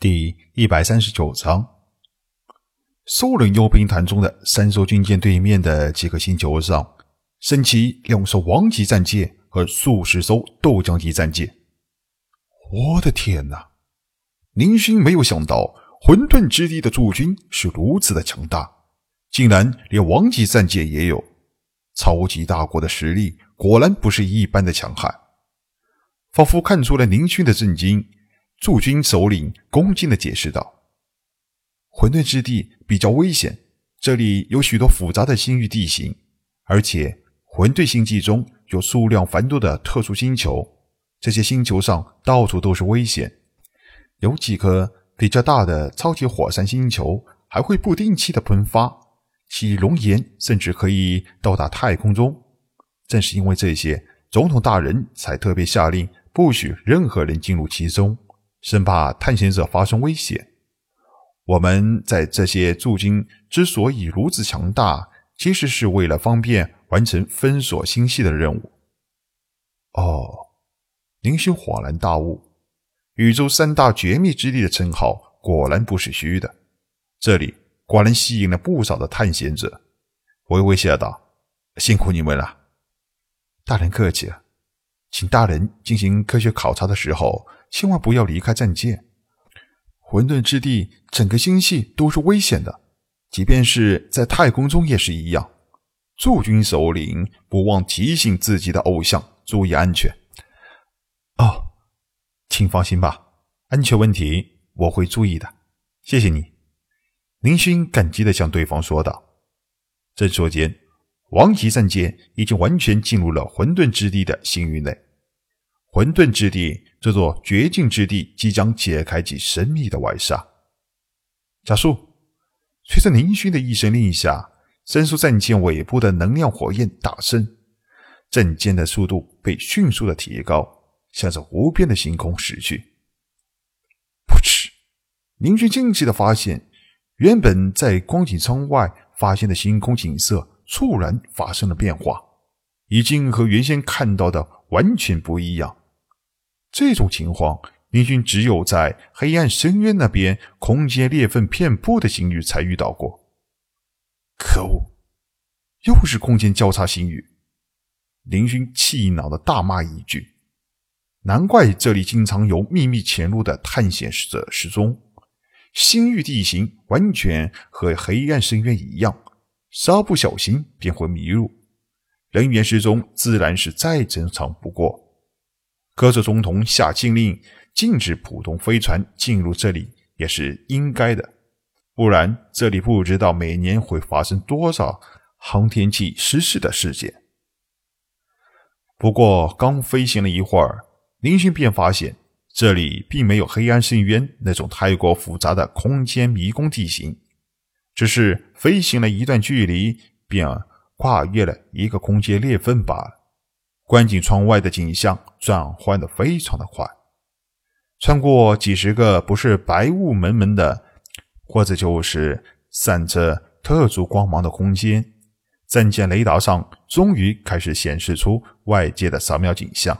第一百三十九章，兽人幽兵团中的三艘军舰对面的几个星球上，升起两艘王级战舰和数十艘豆浆级战舰。我的天哪！宁勋没有想到混沌之地的驻军是如此的强大，竟然连王级战舰也有。超级大国的实力果然不是一般的强悍，仿佛看出了宁勋的震惊。驻军首领恭敬的解释道：“混沌之地比较危险，这里有许多复杂的星域地形，而且混沌星际中有数量繁多的特殊星球，这些星球上到处都是危险。有几颗比较大的超级火山星球还会不定期的喷发，其熔岩甚至可以到达太空中。正是因为这些，总统大人才特别下令不许任何人进入其中。”生怕探险者发生危险。我们在这些驻军之所以如此强大，其实是为了方便完成封锁星系的任务。哦，林勋恍然大悟，宇宙三大绝密之地的称号果然不是虚的。这里果然吸引了不少的探险者。微微笑道：“辛苦你们了，大人客气了，请大人进行科学考察的时候。”千万不要离开战舰。混沌之地，整个星系都是危险的，即便是在太空中也是一样。驻军首领不忘提醒自己的偶像注意安全。哦，请放心吧，安全问题我会注意的。谢谢你，林勋感激的向对方说道。正说间，王级战舰已经完全进入了混沌之地的星域内。混沌之地，这座绝境之地即将解开其神秘的外纱。加速！随着宁勋的一声令下，三艘战舰尾部的能量火焰大升，战舰的速度被迅速的提高，向着无边的星空驶去。噗嗤！宁勋惊奇的发现，原本在光景窗外发现的星空景色猝然发生了变化，已经和原先看到的完全不一样。这种情况，林勋只有在黑暗深渊那边空间裂缝遍布的星域才遇到过。可恶，又是空间交叉星域！林勋气恼的大骂一句：“难怪这里经常有秘密潜入的探险者失踪。星域地形完全和黑暗深渊一样，稍不小心便会迷路，人员失踪自然是再正常不过。”哥泽总统下禁令，禁止普通飞船进入这里，也是应该的。不然，这里不知道每年会发生多少航天器失事的事件。不过，刚飞行了一会儿，林勋便发现这里并没有黑暗深渊那种太过复杂的空间迷宫地形，只是飞行了一段距离，便跨越了一个空间裂缝罢了。观景窗外的景象转换的非常的快，穿过几十个不是白雾蒙蒙的，或者就是闪着特殊光芒的空间，战舰雷达上终于开始显示出外界的扫描景象，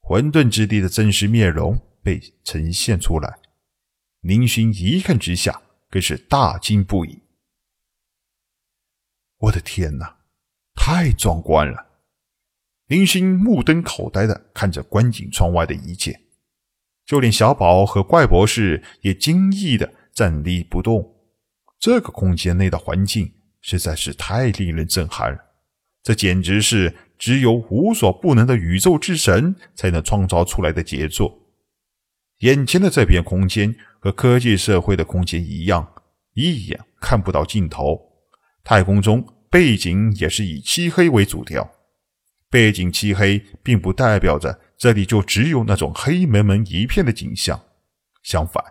混沌之地的真实面容被呈现出来。林勋一看之下，更是大惊不已。我的天哪，太壮观了！林星目瞪口呆的看着观景窗外的一切，就连小宝和怪博士也惊异的站立不动。这个空间内的环境实在是太令人震撼了，这简直是只有无所不能的宇宙之神才能创造出来的杰作。眼前的这片空间和科技社会的空间一样，一眼看不到尽头。太空中背景也是以漆黑为主调。背景漆黑，并不代表着这里就只有那种黑蒙蒙一片的景象。相反，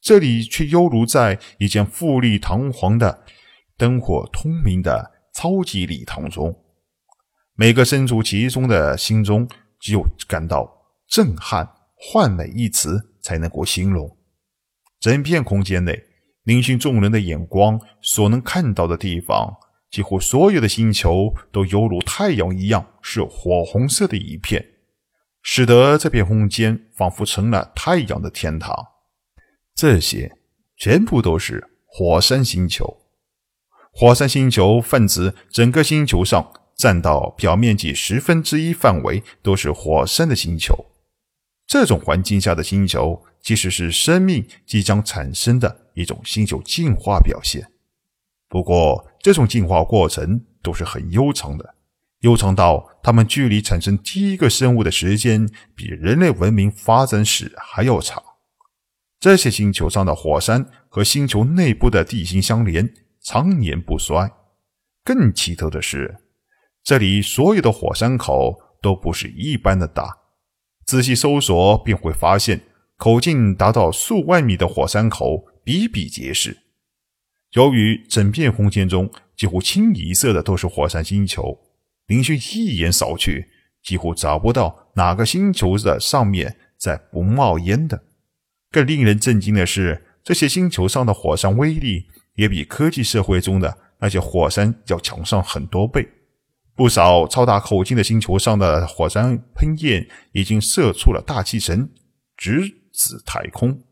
这里却犹如在一间富丽堂皇的、灯火通明的超级礼堂中。每个身处其中的心中，只有感到震撼、幻美一词才能够形容。整片空间内，凝心众人的眼光所能看到的地方。几乎所有的星球都犹如太阳一样，是火红色的一片，使得这片空间仿佛成了太阳的天堂。这些全部都是火山星球。火山星球泛指整个星球上占到表面积十分之一范围都是火山的星球。这种环境下的星球，其实是生命即将产生的一种星球进化表现。不过，这种进化过程都是很悠长的，悠长到它们距离产生第一个生物的时间比人类文明发展史还要长。这些星球上的火山和星球内部的地形相连，常年不衰。更奇特的是，这里所有的火山口都不是一般的大，仔细搜索便会发现，口径达到数万米的火山口比比皆是。由于整片空间中几乎清一色的都是火山星球，林勋一眼扫去，几乎找不到哪个星球的上面在不冒烟的。更令人震惊的是，这些星球上的火山威力也比科技社会中的那些火山要强上很多倍。不少超大口径的星球上的火山喷焰已经射出了大气层，直指太空。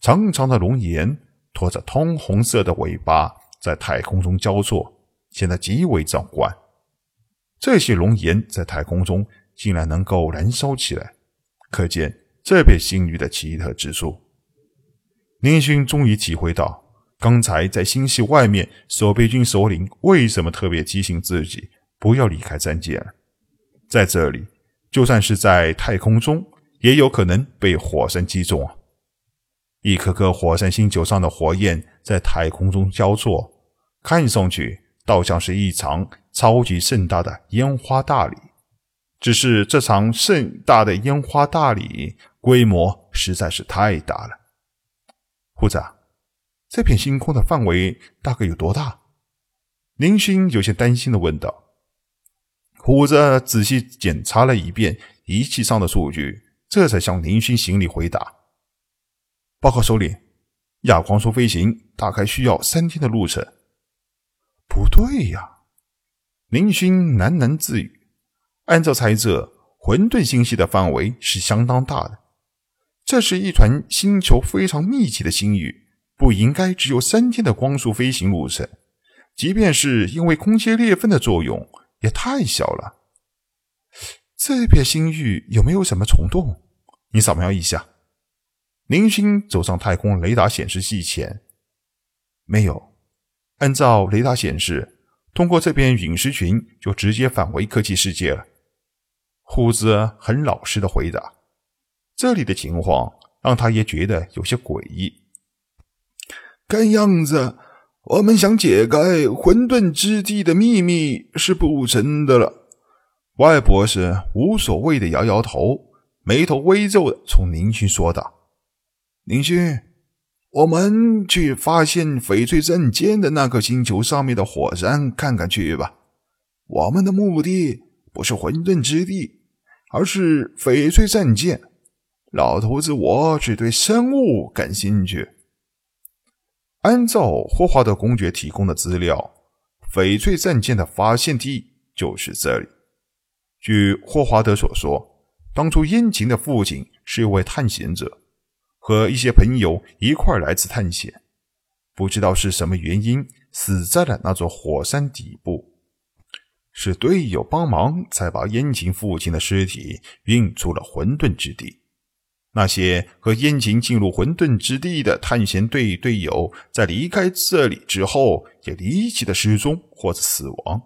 长长的熔岩拖着通红色的尾巴在太空中交错，显得极为壮观。这些熔岩在太空中竟然能够燃烧起来，可见。这片星域的奇特之处，林勋终于体会到，刚才在星系外面守备军首领为什么特别提醒自己不要离开战舰了。在这里，就算是在太空中，也有可能被火山击中啊！一颗颗火山星球上的火焰在太空中交错，看上去倒像是一场超级盛大的烟花大礼。只是这场盛大的烟花大礼。规模实在是太大了，虎子，这片星空的范围大概有多大？林勋有些担心的问道。虎子仔细检查了一遍仪器上的数据，这才向林勋行礼回答：“报告首领，亚光速飞行大概需要三天的路程。”不对呀，林勋喃喃自语：“按照猜测，混沌星系的范围是相当大的。”这是一团星球非常密集的星域，不应该只有三天的光速飞行路程。即便是因为空间裂缝的作用，也太小了。这片星域有没有什么虫洞？你扫描一下。林星走上太空雷达显示器前，没有。按照雷达显示，通过这片陨石群就直接返回科技世界了。虎子很老实的回答。这里的情况让他也觉得有些诡异。看样子，我们想解开混沌之地的秘密是不成的了。外博士无所谓的摇摇头，眉头微皱的冲林勋说道：“林勋，我们去发现翡翠战舰的那颗星球上面的火山看看去吧。我们的目的不是混沌之地，而是翡翠战舰。”老头子，我只对生物感兴趣。按照霍华德公爵提供的资料，翡翠战舰的发现地就是这里。据霍华德所说，当初殷勤的父亲是一位探险者，和一些朋友一块来自探险，不知道是什么原因死在了那座火山底部，是队友帮忙才把燕琴父亲的尸体运出了混沌之地。那些和燕琴进入混沌之地的探险队队友，在离开这里之后，也离奇的失踪或者死亡。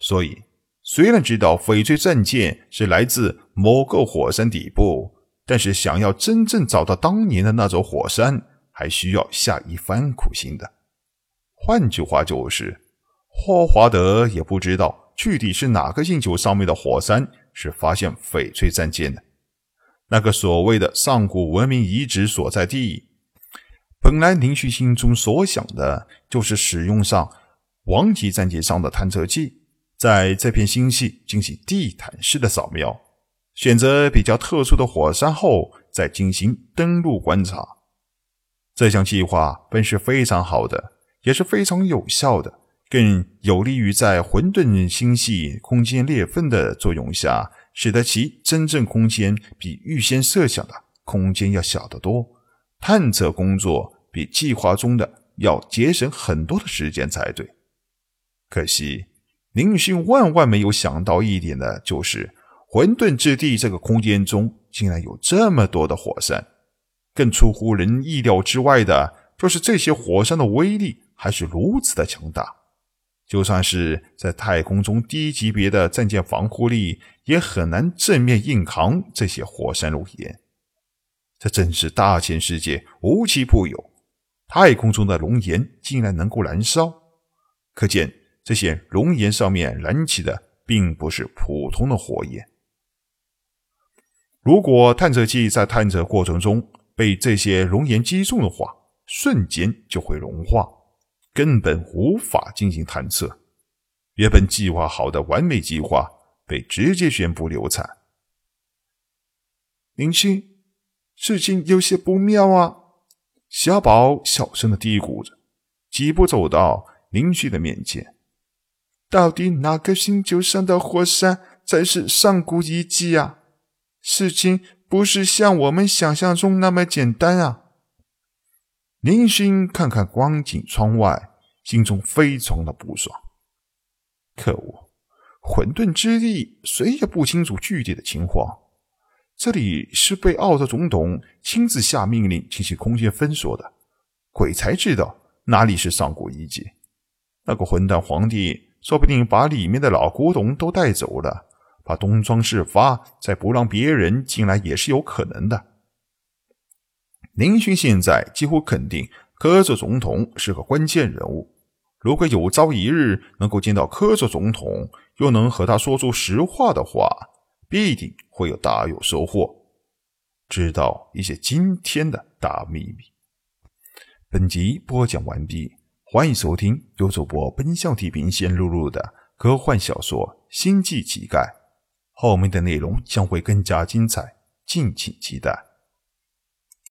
所以，虽然知道翡翠战舰是来自某个火山底部，但是想要真正找到当年的那座火山，还需要下一番苦心的。换句话就是，霍华德也不知道具体是哪个星球上面的火山是发现翡翠战舰的。那个所谓的上古文明遗址所在地，本来林旭心中所想的就是使用上王级战舰上的探测器，在这片星系进行地毯式的扫描，选择比较特殊的火山后再进行登陆观察。这项计划本是非常好的，也是非常有效的，更有利于在混沌星系空间裂缝的作用下。使得其真正空间比预先设想的空间要小得多，探测工作比计划中的要节省很多的时间才对。可惜，林勋万万没有想到一点的就是，混沌之地这个空间中竟然有这么多的火山。更出乎人意料之外的就是，这些火山的威力还是如此的强大。就算是在太空中低级别的战舰防护力，也很难正面硬扛这些火山熔岩。这真是大千世界无奇不有，太空中的熔岩竟然能够燃烧，可见这些熔岩上面燃起的并不是普通的火焰。如果探测器在探测过程中被这些熔岩击中的话，瞬间就会融化。根本无法进行探测，原本计划好的完美计划被直接宣布流产。林勋，事情有些不妙啊！小宝小声的嘀咕着，几步走到林旭的面前。到底哪个星球上的火山才是上古遗迹啊？事情不是像我们想象中那么简单啊！林勋看看光景窗外，心中非常的不爽。可恶，混沌之地谁也不清楚具体的情况。这里是被奥特总统亲自下命令进行空间封锁的，鬼才知道哪里是上古遗迹。那个混蛋皇帝说不定把里面的老古董都带走了，把东窗事发，再不让别人进来也是有可能的。林勋现在几乎肯定科佐总统是个关键人物。如果有朝一日能够见到科佐总统，又能和他说出实话的话，必定会有大有收获，知道一些惊天的大秘密。本集播讲完毕，欢迎收听由主播奔向地平线录入的科幻小说《星际乞丐》，后面的内容将会更加精彩，敬请期待。